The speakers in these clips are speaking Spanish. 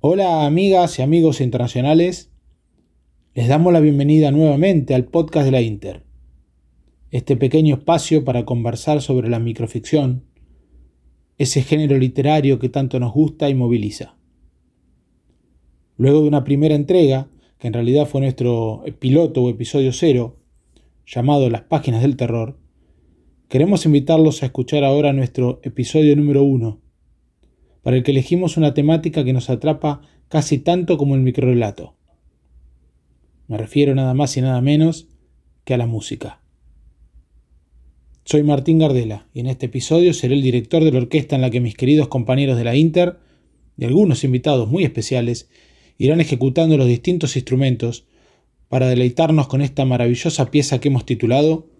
Hola amigas y amigos internacionales, les damos la bienvenida nuevamente al podcast de la Inter, este pequeño espacio para conversar sobre la microficción, ese género literario que tanto nos gusta y moviliza. Luego de una primera entrega, que en realidad fue nuestro piloto o episodio cero, llamado Las Páginas del Terror, queremos invitarlos a escuchar ahora nuestro episodio número uno, para el que elegimos una temática que nos atrapa casi tanto como el microrelato. Me refiero nada más y nada menos que a la música. Soy Martín Gardela y en este episodio seré el director de la orquesta en la que mis queridos compañeros de la Inter y algunos invitados muy especiales irán ejecutando los distintos instrumentos para deleitarnos con esta maravillosa pieza que hemos titulado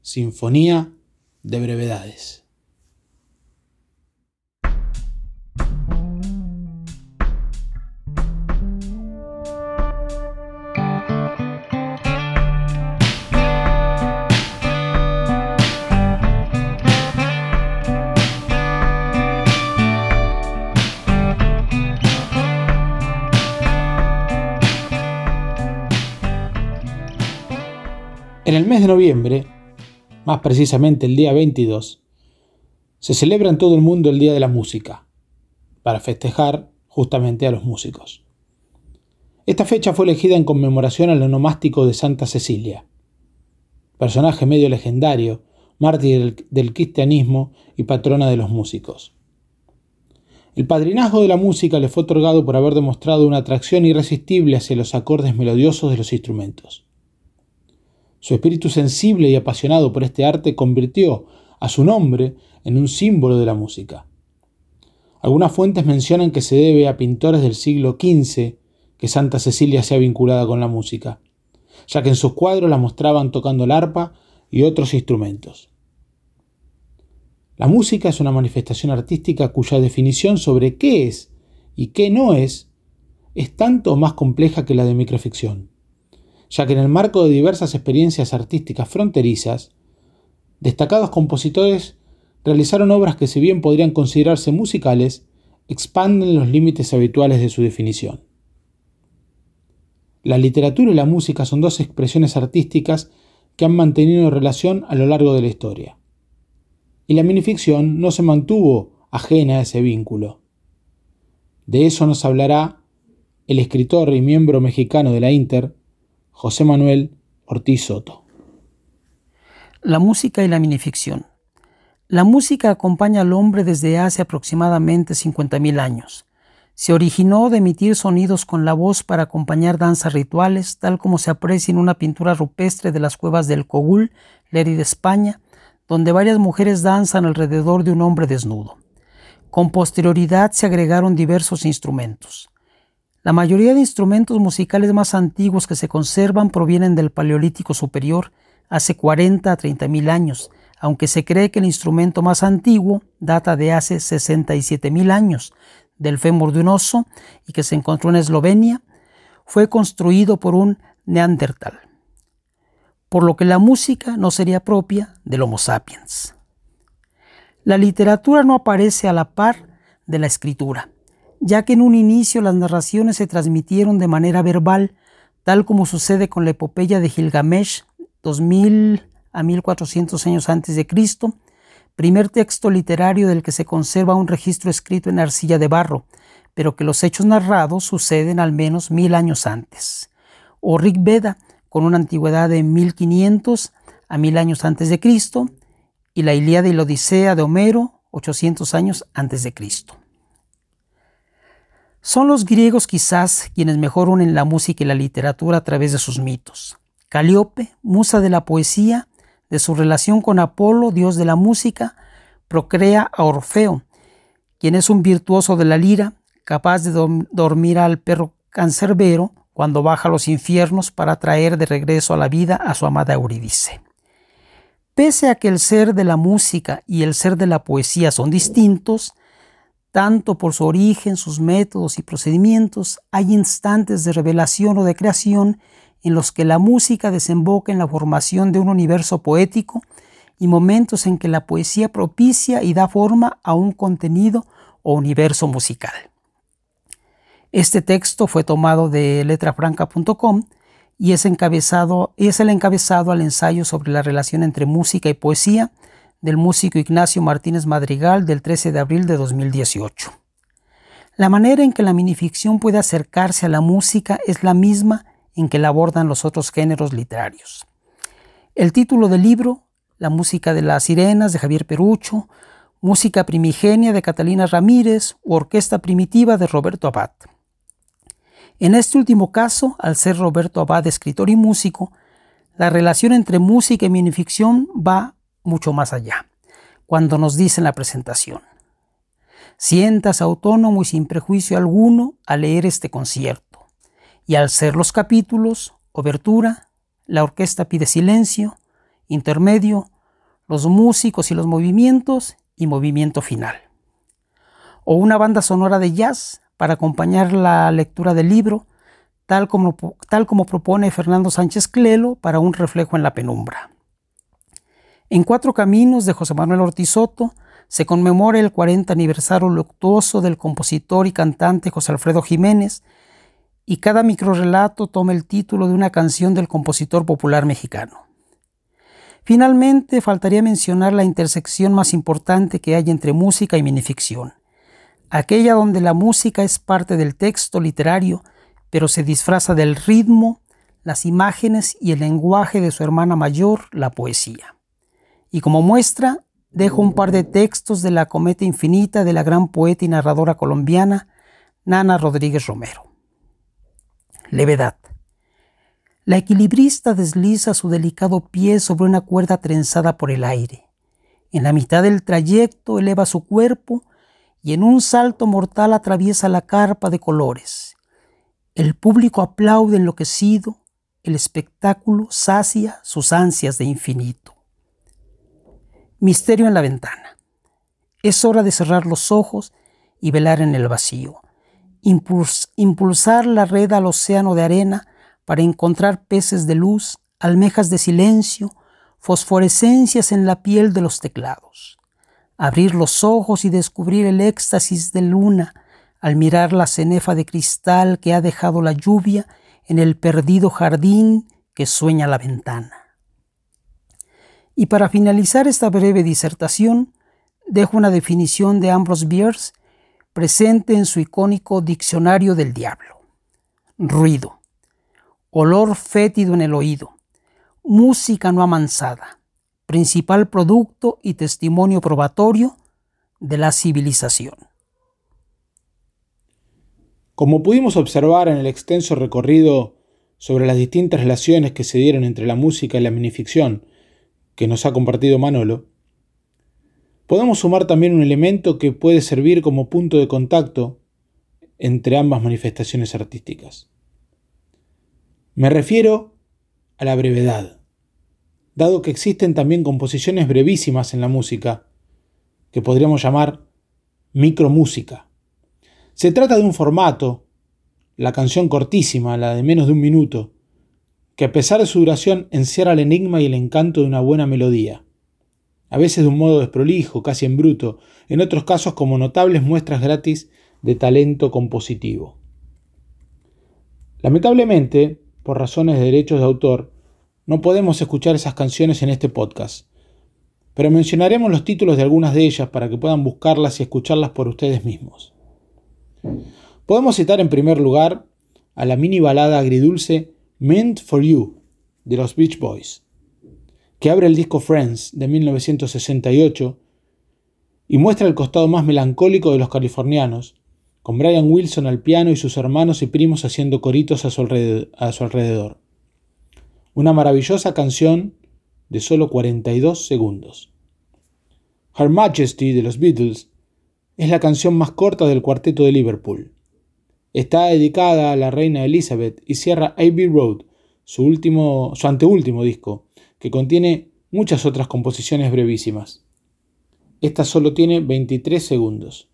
Sinfonía de Brevedades. Noviembre, más precisamente el día 22, se celebra en todo el mundo el Día de la Música, para festejar justamente a los músicos. Esta fecha fue elegida en conmemoración al onomástico de Santa Cecilia, personaje medio legendario, mártir del cristianismo y patrona de los músicos. El padrinazgo de la música le fue otorgado por haber demostrado una atracción irresistible hacia los acordes melodiosos de los instrumentos. Su espíritu sensible y apasionado por este arte convirtió a su nombre en un símbolo de la música. Algunas fuentes mencionan que se debe a pintores del siglo XV que Santa Cecilia sea vinculada con la música, ya que en sus cuadros la mostraban tocando el arpa y otros instrumentos. La música es una manifestación artística cuya definición sobre qué es y qué no es es tanto más compleja que la de microficción ya que en el marco de diversas experiencias artísticas fronterizas, destacados compositores realizaron obras que si bien podrían considerarse musicales, expanden los límites habituales de su definición. La literatura y la música son dos expresiones artísticas que han mantenido relación a lo largo de la historia. Y la minificción no se mantuvo ajena a ese vínculo. De eso nos hablará el escritor y miembro mexicano de la Inter, José Manuel Ortiz Soto. La música y la minificción. La música acompaña al hombre desde hace aproximadamente 50.000 años. Se originó de emitir sonidos con la voz para acompañar danzas rituales, tal como se aprecia en una pintura rupestre de las cuevas del Cogul, Leri de España, donde varias mujeres danzan alrededor de un hombre desnudo. Con posterioridad se agregaron diversos instrumentos. La mayoría de instrumentos musicales más antiguos que se conservan provienen del Paleolítico Superior, hace 40 a 30 mil años, aunque se cree que el instrumento más antiguo data de hace 67 mil años, del fémur de un oso y que se encontró en Eslovenia, fue construido por un neandertal, por lo que la música no sería propia del Homo sapiens. La literatura no aparece a la par de la escritura ya que en un inicio las narraciones se transmitieron de manera verbal, tal como sucede con la epopeya de Gilgamesh, 2000 a 1400 años antes de Cristo, primer texto literario del que se conserva un registro escrito en arcilla de barro, pero que los hechos narrados suceden al menos mil años antes. O Rig Veda, con una antigüedad de 1500 a 1000 años antes de Cristo, y la Ilíada y la Odisea de Homero, 800 años antes de Cristo. Son los griegos quizás quienes mejor unen la música y la literatura a través de sus mitos. Calíope, musa de la poesía, de su relación con Apolo, dios de la música, procrea a Orfeo, quien es un virtuoso de la lira, capaz de dormir al perro cancerbero cuando baja a los infiernos para traer de regreso a la vida a su amada Eurídice. Pese a que el ser de la música y el ser de la poesía son distintos, tanto por su origen, sus métodos y procedimientos, hay instantes de revelación o de creación en los que la música desemboca en la formación de un universo poético y momentos en que la poesía propicia y da forma a un contenido o universo musical. Este texto fue tomado de letrafranca.com y es, es el encabezado al ensayo sobre la relación entre música y poesía del músico Ignacio Martínez Madrigal del 13 de abril de 2018. La manera en que la minificción puede acercarse a la música es la misma en que la abordan los otros géneros literarios. El título del libro, La música de las sirenas de Javier Perucho, Música primigenia de Catalina Ramírez u Orquesta primitiva de Roberto Abad. En este último caso, al ser Roberto Abad escritor y músico, la relación entre música y minificción va mucho más allá, cuando nos dice en la presentación. Sientas autónomo y sin prejuicio alguno al leer este concierto, y al ser los capítulos, obertura, la orquesta pide silencio, intermedio, los músicos y los movimientos y movimiento final. O una banda sonora de jazz para acompañar la lectura del libro, tal como, tal como propone Fernando Sánchez Clelo para un reflejo en la penumbra. En Cuatro Caminos de José Manuel Ortizoto se conmemora el 40 aniversario luctuoso del compositor y cantante José Alfredo Jiménez, y cada microrelato toma el título de una canción del compositor popular mexicano. Finalmente, faltaría mencionar la intersección más importante que hay entre música y minificción, aquella donde la música es parte del texto literario, pero se disfraza del ritmo, las imágenes y el lenguaje de su hermana mayor, la poesía. Y como muestra, dejo un par de textos de la Cometa Infinita de la gran poeta y narradora colombiana, Nana Rodríguez Romero. Levedad. La equilibrista desliza su delicado pie sobre una cuerda trenzada por el aire. En la mitad del trayecto eleva su cuerpo y en un salto mortal atraviesa la carpa de colores. El público aplaude enloquecido, el espectáculo sacia sus ansias de infinito. Misterio en la ventana. Es hora de cerrar los ojos y velar en el vacío. impulsar la red al océano de arena para encontrar peces de luz, almejas de silencio, fosforescencias en la piel de los teclados. Abrir los ojos y descubrir el éxtasis de luna al mirar la cenefa de cristal que ha dejado la lluvia en el perdido jardín que sueña la ventana. Y para finalizar esta breve disertación, dejo una definición de Ambrose Bierce presente en su icónico Diccionario del Diablo. Ruido olor fétido en el oído, música no amansada, principal producto y testimonio probatorio de la civilización. Como pudimos observar en el extenso recorrido sobre las distintas relaciones que se dieron entre la música y la minificción que nos ha compartido Manolo, podemos sumar también un elemento que puede servir como punto de contacto entre ambas manifestaciones artísticas. Me refiero a la brevedad, dado que existen también composiciones brevísimas en la música, que podríamos llamar micromúsica. Se trata de un formato, la canción cortísima, la de menos de un minuto, que a pesar de su duración encierra el enigma y el encanto de una buena melodía, a veces de un modo desprolijo, casi en bruto, en otros casos como notables muestras gratis de talento compositivo. Lamentablemente, por razones de derechos de autor, no podemos escuchar esas canciones en este podcast, pero mencionaremos los títulos de algunas de ellas para que puedan buscarlas y escucharlas por ustedes mismos. Podemos citar en primer lugar a la mini balada agridulce Meant for You de los Beach Boys, que abre el disco Friends de 1968 y muestra el costado más melancólico de los californianos, con Brian Wilson al piano y sus hermanos y primos haciendo coritos a su, alrededor. Una maravillosa canción de solo 42 segundos. Her Majesty de los Beatles es la canción más corta del cuarteto de Liverpool. Está dedicada a la reina Elizabeth y cierra Abbey Road, su, último, su anteúltimo disco, que contiene muchas otras composiciones brevísimas. Esta solo tiene 23 segundos.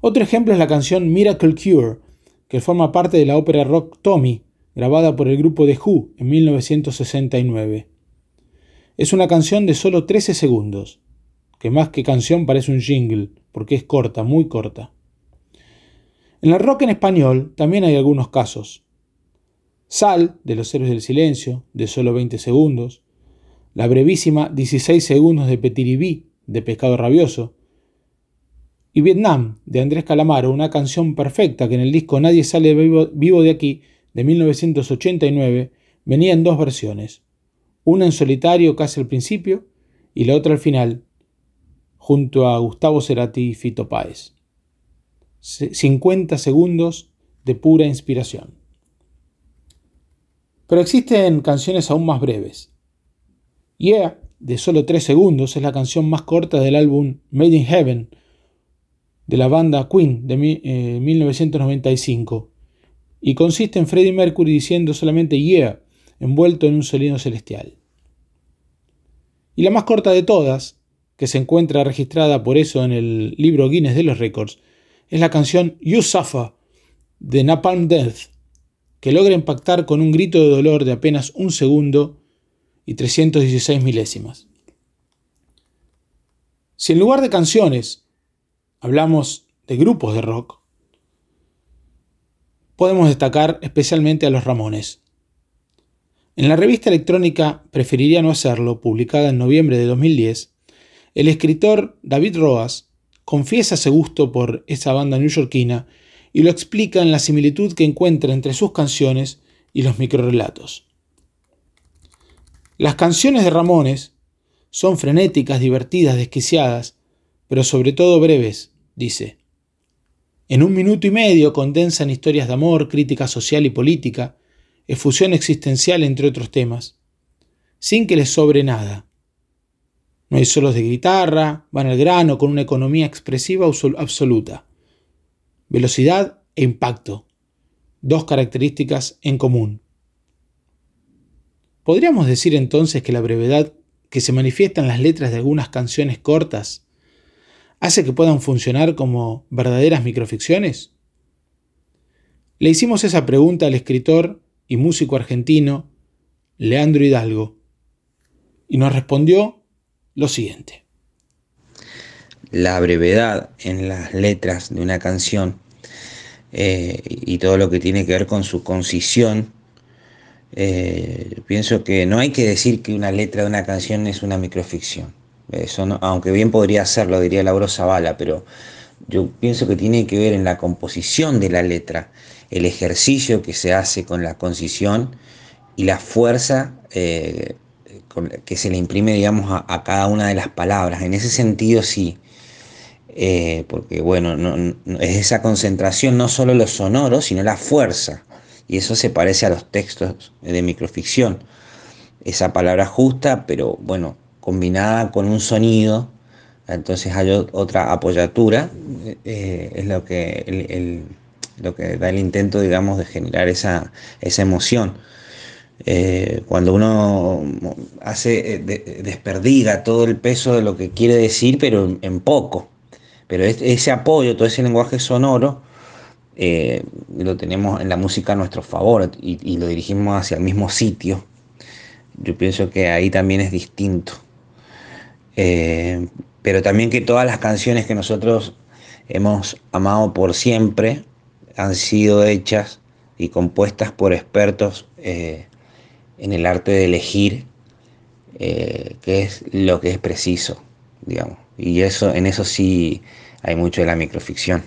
Otro ejemplo es la canción Miracle Cure, que forma parte de la ópera rock Tommy, grabada por el grupo The Who en 1969. Es una canción de solo 13 segundos, que más que canción parece un jingle, porque es corta, muy corta. En el rock en español también hay algunos casos. Sal, de los Héroes del Silencio, de solo 20 segundos. La brevísima 16 segundos de Petiribí, de Pescado Rabioso. Y Vietnam, de Andrés Calamaro, una canción perfecta que en el disco Nadie sale vivo, vivo de aquí, de 1989, venía en dos versiones. Una en solitario casi al principio y la otra al final, junto a Gustavo Cerati y Fito Páez. 50 segundos de pura inspiración. Pero existen canciones aún más breves. Yeah, de solo 3 segundos, es la canción más corta del álbum Made in Heaven de la banda Queen de 1995 eh, y consiste en Freddie Mercury diciendo solamente Yeah, envuelto en un sonido celestial. Y la más corta de todas, que se encuentra registrada por eso en el libro Guinness de los Récords, es la canción You Suffer de Napalm Death, que logra impactar con un grito de dolor de apenas un segundo y 316 milésimas. Si en lugar de canciones hablamos de grupos de rock, podemos destacar especialmente a los Ramones. En la revista electrónica Preferiría no hacerlo, publicada en noviembre de 2010, el escritor David Roas confiesa ese gusto por esa banda neoyorquina y lo explica en la similitud que encuentra entre sus canciones y los microrelatos. Las canciones de Ramones son frenéticas, divertidas, desquiciadas, pero sobre todo breves, dice. En un minuto y medio condensan historias de amor, crítica social y política, efusión existencial entre otros temas, sin que les sobre nada. No hay solos de guitarra, van al grano con una economía expresiva absoluta. Velocidad e impacto. Dos características en común. ¿Podríamos decir entonces que la brevedad que se manifiesta en las letras de algunas canciones cortas hace que puedan funcionar como verdaderas microficciones? Le hicimos esa pregunta al escritor y músico argentino Leandro Hidalgo y nos respondió lo siguiente. La brevedad en las letras de una canción eh, y todo lo que tiene que ver con su concisión, eh, pienso que no hay que decir que una letra de una canción es una microficción. Eso aunque bien podría serlo, diría Lauro Zavala, pero yo pienso que tiene que ver en la composición de la letra, el ejercicio que se hace con la concisión y la fuerza eh, que se le imprime, digamos, a, cada una de las palabras. En ese sentido, sí. Eh, porque, bueno, es esa concentración no solo lo sonoro, sino la fuerza. Y eso se parece a los textos de microficción. Esa palabra justa, pero bueno, combinada con un sonido, entonces hay otra apoyatura, eh, es lo que, lo que da el intento, digamos, de generar esa, esa emoción. Eh, cuando uno hace, eh, desperdiga todo el peso de lo que quiere decir, pero en, poco. Pero ese apoyo, todo ese lenguaje sonoro, eh, lo tenemos en la música a nuestro favor y, lo dirigimos hacia el mismo sitio. Yo pienso que ahí también es distinto. pero también que todas las canciones que nosotros hemos amado por siempre han sido hechas y compuestas por expertos en el arte de elegir eh, qué es lo que es preciso, digamos. Y eso, en eso sí hay mucho de la microficción.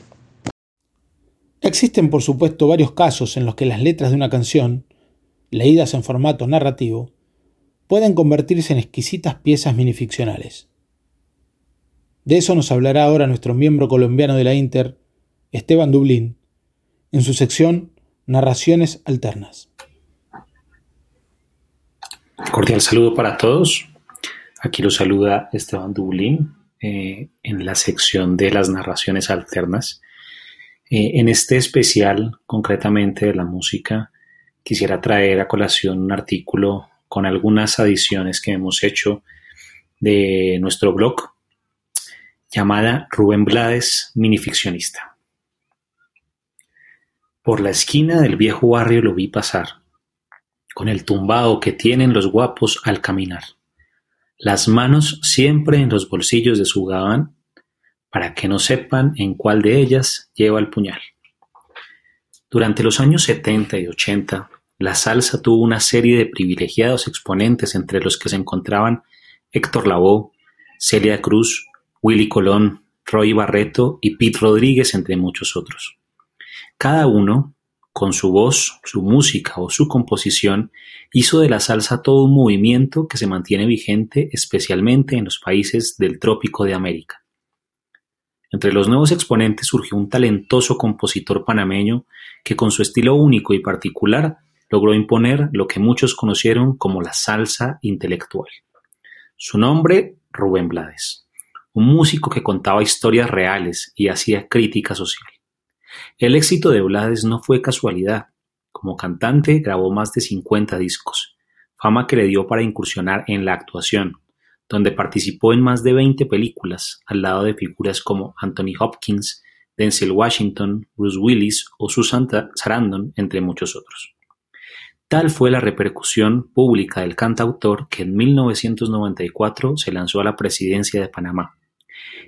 Existen, por supuesto, varios casos en los que las letras de una canción, leídas en formato narrativo, pueden convertirse en exquisitas piezas minificcionales. De eso nos hablará ahora nuestro miembro colombiano de la Inter, Esteban Dublín, en su sección Narraciones Alternas. Cordial saludo para todos. Aquí lo saluda Esteban Dublín eh, en la sección de las narraciones alternas. Eh, en este especial, concretamente de la música, quisiera traer a colación un artículo con algunas adiciones que hemos hecho de nuestro blog llamada Rubén Blades Minificcionista. Por la esquina del viejo barrio lo vi pasar con el tumbao que tienen los guapos al caminar, las manos siempre en los bolsillos de su gabán, para que no sepan en cuál de ellas lleva el puñal. Durante los años 70 y 80, la salsa tuvo una serie de privilegiados exponentes entre los que se encontraban Héctor Lavoe, Celia Cruz, Willy Colón, Roy Barreto y Pete Rodríguez, entre muchos otros. Cada uno, con su voz, su música o su composición, hizo de la salsa todo un movimiento que se mantiene vigente especialmente en los países del trópico de América. Entre los nuevos exponentes surgió un talentoso compositor panameño que con su estilo único y particular logró imponer lo que muchos conocieron como la salsa intelectual. Su nombre, Rubén Blades, un músico que contaba historias reales y hacía crítica social. El éxito de Blades no fue casualidad. Como cantante grabó más de 50 discos, fama que le dio para incursionar en la actuación, donde participó en más de 20 películas al lado de figuras como Anthony Hopkins, Denzel Washington, Bruce Willis o Susan Sarandon, entre muchos otros. Tal fue la repercusión pública del cantautor que en 1994 se lanzó a la presidencia de Panamá.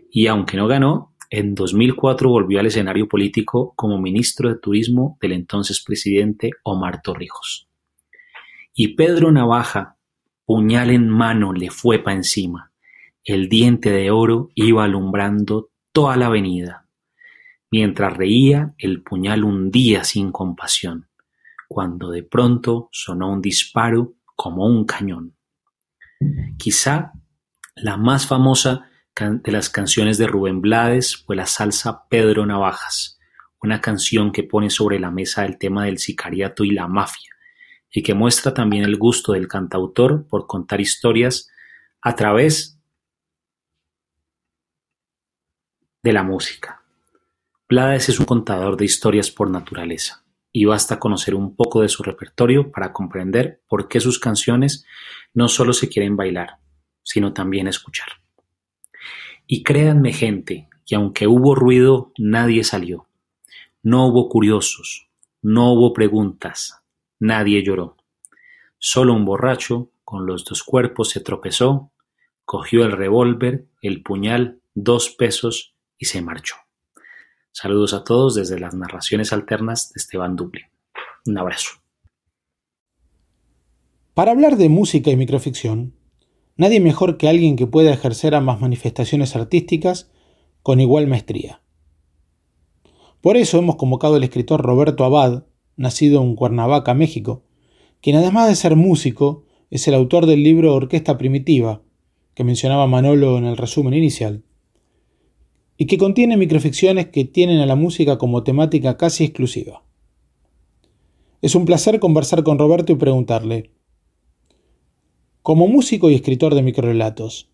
Y aunque no ganó, en 2004 volvió al escenario político como ministro de Turismo del entonces presidente Omar Torrijos. Y Pedro Navaja, puñal en mano, le fue pa encima. El diente de oro iba alumbrando toda la avenida. Mientras reía, el puñal hundía sin compasión cuando de pronto sonó un disparo como un cañón. Quizá la más famosa de las canciones de Rubén Blades fue la salsa Pedro Navajas, una canción que pone sobre la mesa el tema del sicariato y la mafia, y que muestra también el gusto del cantautor por contar historias a través de la música. Blades es un contador de historias por naturaleza y basta conocer un poco de su repertorio para comprender por qué sus canciones no solo se quieren bailar, sino también escuchar. Y créanme gente, que aunque hubo ruido, nadie salió. No hubo curiosos, no hubo preguntas, nadie lloró. Solo un borracho, con los dos cuerpos, se tropezó, cogió el revólver, el puñal, dos pesos y se marchó. Saludos a todos desde las narraciones alternas de Esteban Dublin. Un abrazo. Para hablar de música y microficción, nadie mejor que alguien que pueda ejercer ambas manifestaciones artísticas con igual maestría. Por eso hemos convocado al escritor Roberto Abad, nacido en Cuernavaca, México, quien además de ser músico, es el autor del libro Orquesta Primitiva, que mencionaba Manolo en el resumen inicial, y que contiene microficciones que tienen a la música como temática casi exclusiva. Es un placer conversar con Roberto y preguntarle, como músico y escritor de microrelatos,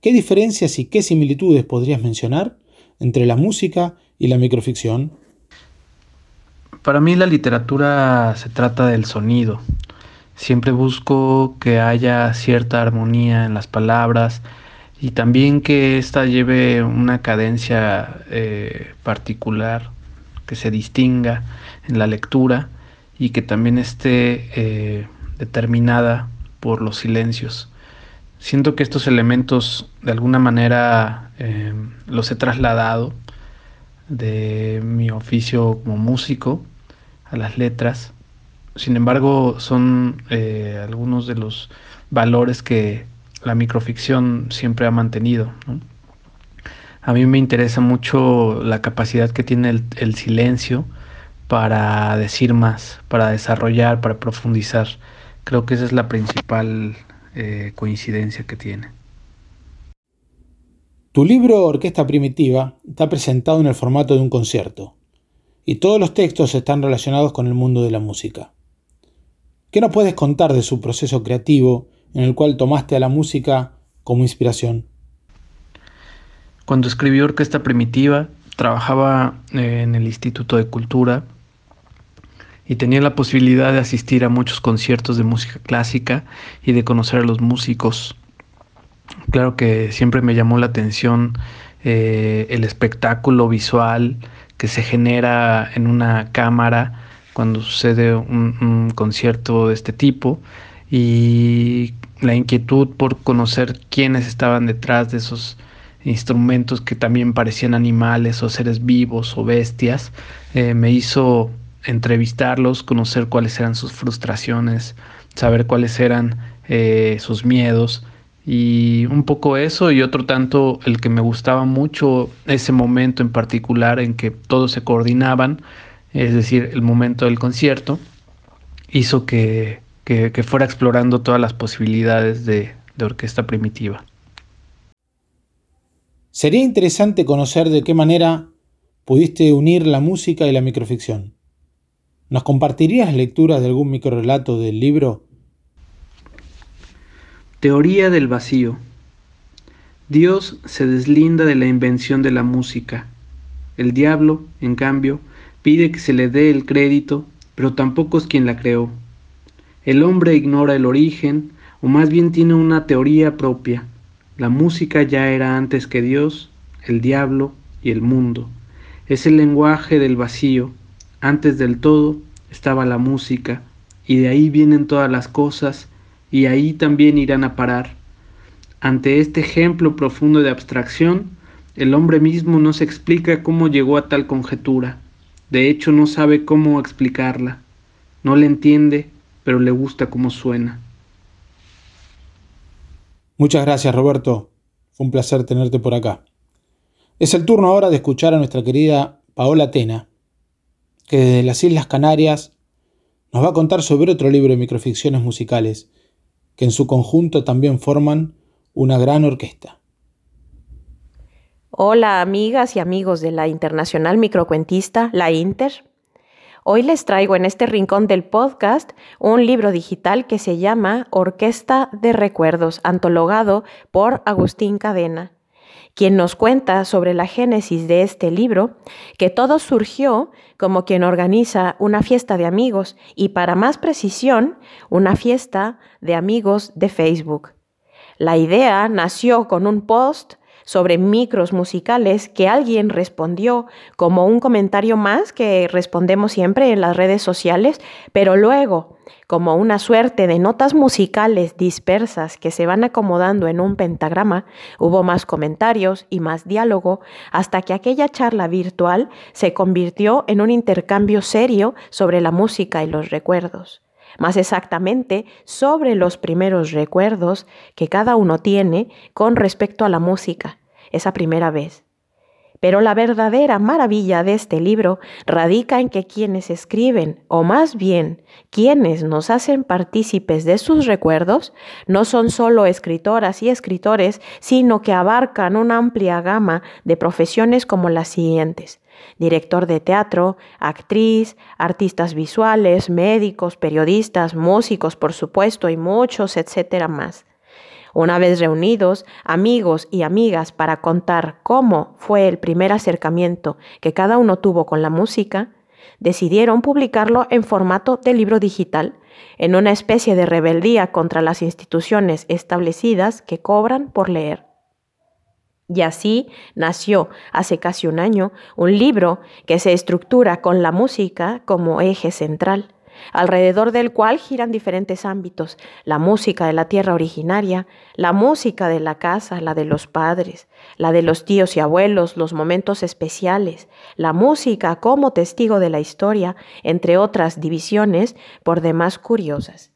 ¿qué diferencias y qué similitudes podrías mencionar entre la música y la microficción? Para mí la literatura se trata del sonido. Siempre busco que haya cierta armonía en las palabras, y también que ésta lleve una cadencia eh, particular que se distinga en la lectura y que también esté eh, determinada por los silencios. Siento que estos elementos de alguna manera eh, los he trasladado de mi oficio como músico a las letras. Sin embargo, son algunos de los valores que la microficción siempre ha mantenido. A mí me interesa mucho la capacidad que tiene el, silencio para decir más, para desarrollar, para profundizar. Creo que esa es la principal eh, coincidencia que tiene. Tu libro Orquesta Primitiva está presentado en el formato de un concierto y todos los textos están relacionados con el mundo de la música. ¿Qué nos puedes contar de su proceso creativo en el cual tomaste a la música como inspiración? Cuando escribí Orquesta Primitiva, trabajaba eh, en el Instituto de Cultura y tenía la posibilidad de asistir a muchos conciertos de música clásica y de conocer a los músicos. Claro que siempre me llamó la atención eh, el espectáculo visual que se genera en una cámara cuando sucede un concierto de este tipo y la inquietud por conocer quiénes estaban detrás de esos instrumentos que también parecían animales o seres vivos o bestias, eh, me hizo entrevistarlos, conocer cuáles eran sus frustraciones, saber cuáles eran eh, sus miedos y un poco eso y otro tanto el que me gustaba mucho ese momento en particular en que todos se coordinaban, es decir, el momento del concierto, hizo que, fuera explorando todas las posibilidades de, de orquesta primitiva. Sería interesante conocer de qué manera pudiste unir la música y la microficción. ¿Nos compartirías lecturas de algún microrelato del libro Teoría del vacío. Dios se deslinda de la invención de la música. El diablo, en cambio, pide que se le dé el crédito, pero tampoco es quien la creó. El hombre ignora el origen, o más bien tiene una teoría propia. La música ya era antes que Dios, el diablo y el mundo. Es el lenguaje del vacío. Antes del todo estaba la música, y de ahí vienen todas las cosas, y ahí también irán a parar. Ante este ejemplo profundo de abstracción, el hombre mismo no se explica cómo llegó a tal conjetura. De hecho, no sabe cómo explicarla. No le entiende, pero le gusta cómo suena. Muchas gracias, Roberto. Fue un placer tenerte por acá. Es el turno ahora de escuchar a nuestra querida Paola Tena, que desde las Islas Canarias nos va a contar sobre otro libro de microficciones musicales que en su conjunto también forman una gran orquesta. Hola amigas y amigos de la Internacional Microcuentista, la Inter. Hoy les traigo en este rincón del podcast un libro digital que se llama Orquesta de Recuerdos, antologado por Agustín Cadena quien nos cuenta sobre la génesis de este libro, que todo surgió como quien organiza una fiesta de amigos y para más precisión, una fiesta de amigos de Facebook. La idea nació con un post sobre micros musicales que alguien respondió como un comentario más que respondemos siempre en las redes sociales, pero luego, como una suerte de notas musicales dispersas que se van acomodando en un pentagrama, hubo más comentarios y más diálogo hasta que aquella charla virtual se convirtió en un intercambio serio sobre la música y los recuerdos más exactamente sobre los primeros recuerdos que cada uno tiene con respecto a la música, esa primera vez. Pero la verdadera maravilla de este libro radica en que quienes escriben, o más bien quienes nos hacen partícipes de sus recuerdos, no son solo escritoras y escritores, sino que abarcan una amplia gama de profesiones como las siguientes director de teatro, actriz, artistas visuales, médicos, periodistas, músicos, por supuesto, y muchos, etcétera más. Una vez reunidos, amigos y amigas para contar cómo fue el primer acercamiento que cada uno tuvo con la música, decidieron publicarlo en formato de libro digital, en una especie de rebeldía contra las instituciones establecidas que cobran por leer. Y así nació hace casi un año un libro que se estructura con la música como eje central, alrededor del cual giran diferentes ámbitos, la música de la tierra originaria, la música de la casa, la de los padres, la de los tíos y abuelos, los momentos especiales, la música como testigo de la historia, entre otras divisiones por demás curiosas.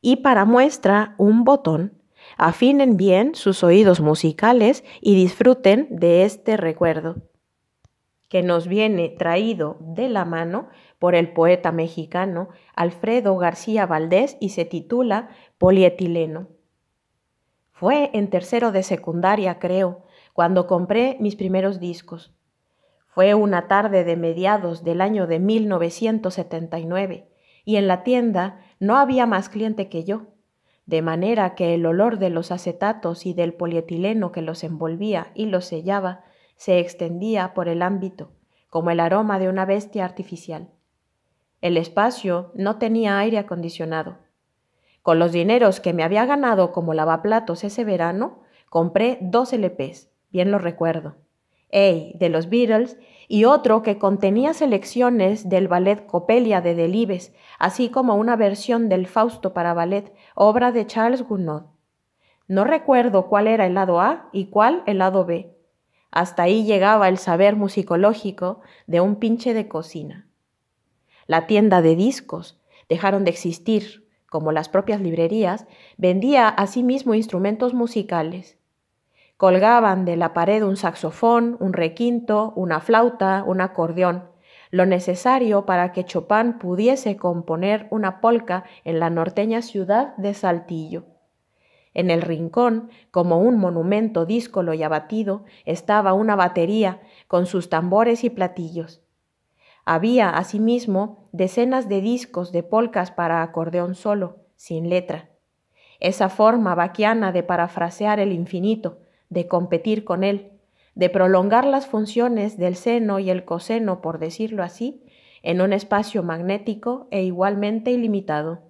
Y para muestra un botón afinen bien sus oídos musicales y disfruten de este recuerdo que nos viene traído de la mano por el poeta mexicano Alfredo García Valdés y se titula Polietileno. Fue en tercero de secundaria, creo, cuando compré mis primeros discos. Fue una tarde de mediados del año de 1979 y en la tienda no había más cliente que yo de manera que el olor de los acetatos y del polietileno que los envolvía y los sellaba se extendía por el ámbito, como el aroma de una bestia artificial. El espacio no tenía aire acondicionado. Con los dineros que me había ganado como lavaplatos ese verano, compré dos LPs, bien lo recuerdo. De los Beatles y otro que contenía selecciones del ballet Copelia de Delibes, así como una versión del Fausto para ballet, obra de Charles Gounod. No recuerdo cuál era el lado A y cuál el lado B. Hasta ahí llegaba el saber musicológico de un pinche de cocina. la tienda de discos, dejaron de existir, como las propias librerías, vendía asimismo instrumentos musicales. Colgaban de la pared un saxofón, un requinto, una flauta, un acordeón, lo necesario para que Chopin pudiese componer una polca en la norteña ciudad de Saltillo. En el rincón, como un monumento díscolo y abatido, estaba una batería con sus tambores y platillos. Había, asimismo, decenas de discos de polcas para acordeón solo, sin letra. Esa forma vaquiana de parafrasear el infinito, de competir con él, de prolongar las funciones del seno y el coseno, por decirlo así, en un espacio magnético e igualmente ilimitado.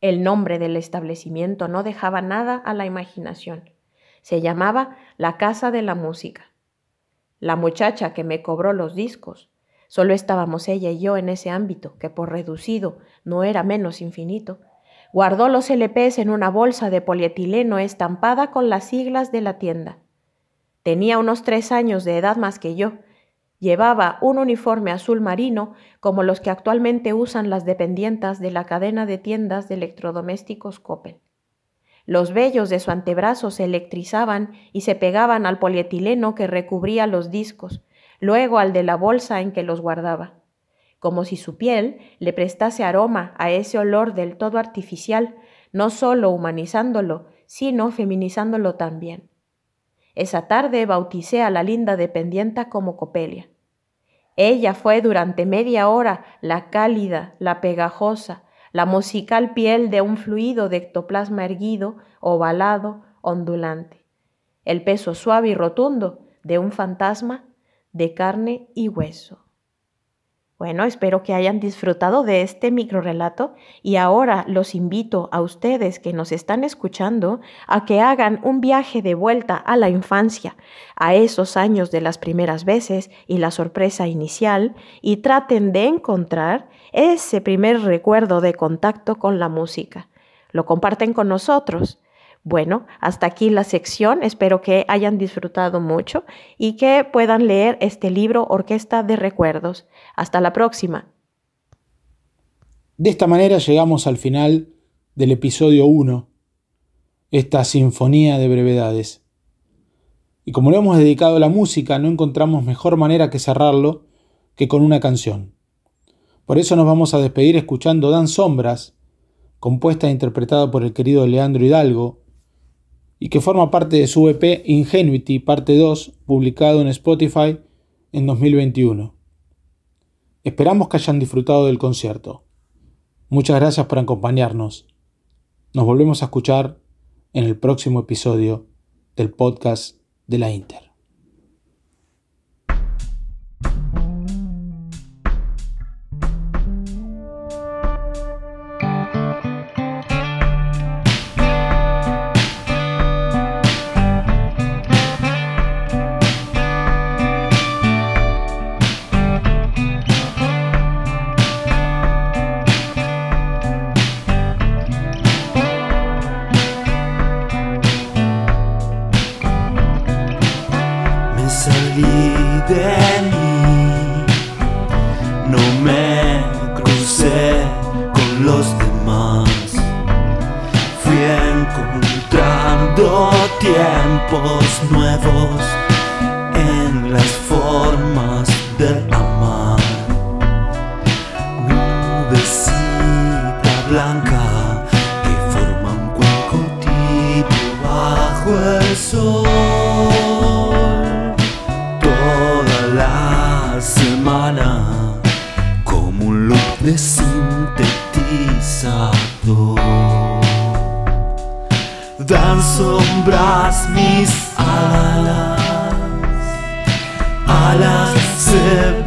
El nombre del establecimiento no dejaba nada a la imaginación. Se llamaba la Casa de la Música. La muchacha que me cobró los discos, solo estábamos ella y yo en ese ámbito, que por reducido no era menos infinito, guardó los LPs en una bolsa de polietileno estampada con las siglas de la tienda. Tenía unos tres años de edad más que yo. Llevaba un uniforme azul marino como los que actualmente usan las dependientas de la cadena de tiendas de electrodomésticos Coppel. Los vellos de su antebrazo se electrizaban y se pegaban al polietileno que recubría los discos, luego al de la bolsa en que los guardaba, como si su piel le prestase aroma a ese olor del todo artificial, no solo humanizándolo, sino feminizándolo también. Esa tarde bauticé a la linda dependienta como Copelia. Ella fue durante media hora la cálida, la pegajosa, la musical piel de un fluido de ectoplasma erguido, ovalado, ondulante. El peso suave y rotundo de un fantasma de carne y hueso. Bueno, espero que hayan disfrutado de este microrelato y ahora los invito a ustedes que nos están escuchando a que hagan un viaje de vuelta a la infancia, a esos años de las primeras veces y la sorpresa inicial y traten de encontrar ese primer recuerdo de contacto con la música. Lo comparten con nosotros. Bueno, hasta aquí la sección. Espero que hayan disfrutado mucho y que puedan leer este libro Orquesta de Recuerdos. Hasta la próxima. De esta manera llegamos al final del episodio 1, esta sinfonía de brevedades. Y como lo hemos dedicado a la música, no encontramos mejor manera que cerrarlo que con una canción. Por eso nos vamos a despedir escuchando Dan Sombras, compuesta e interpretada por el querido Leandro Hidalgo, y que forma parte de su EP Ingenuity Parte 2, publicado en Spotify en 2021. Esperamos que hayan disfrutado del concierto. Muchas gracias por acompañarnos. Nos volvemos a escuchar en el próximo episodio del podcast de la Inter. Dan sombras mis alas, alas cebras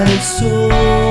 para el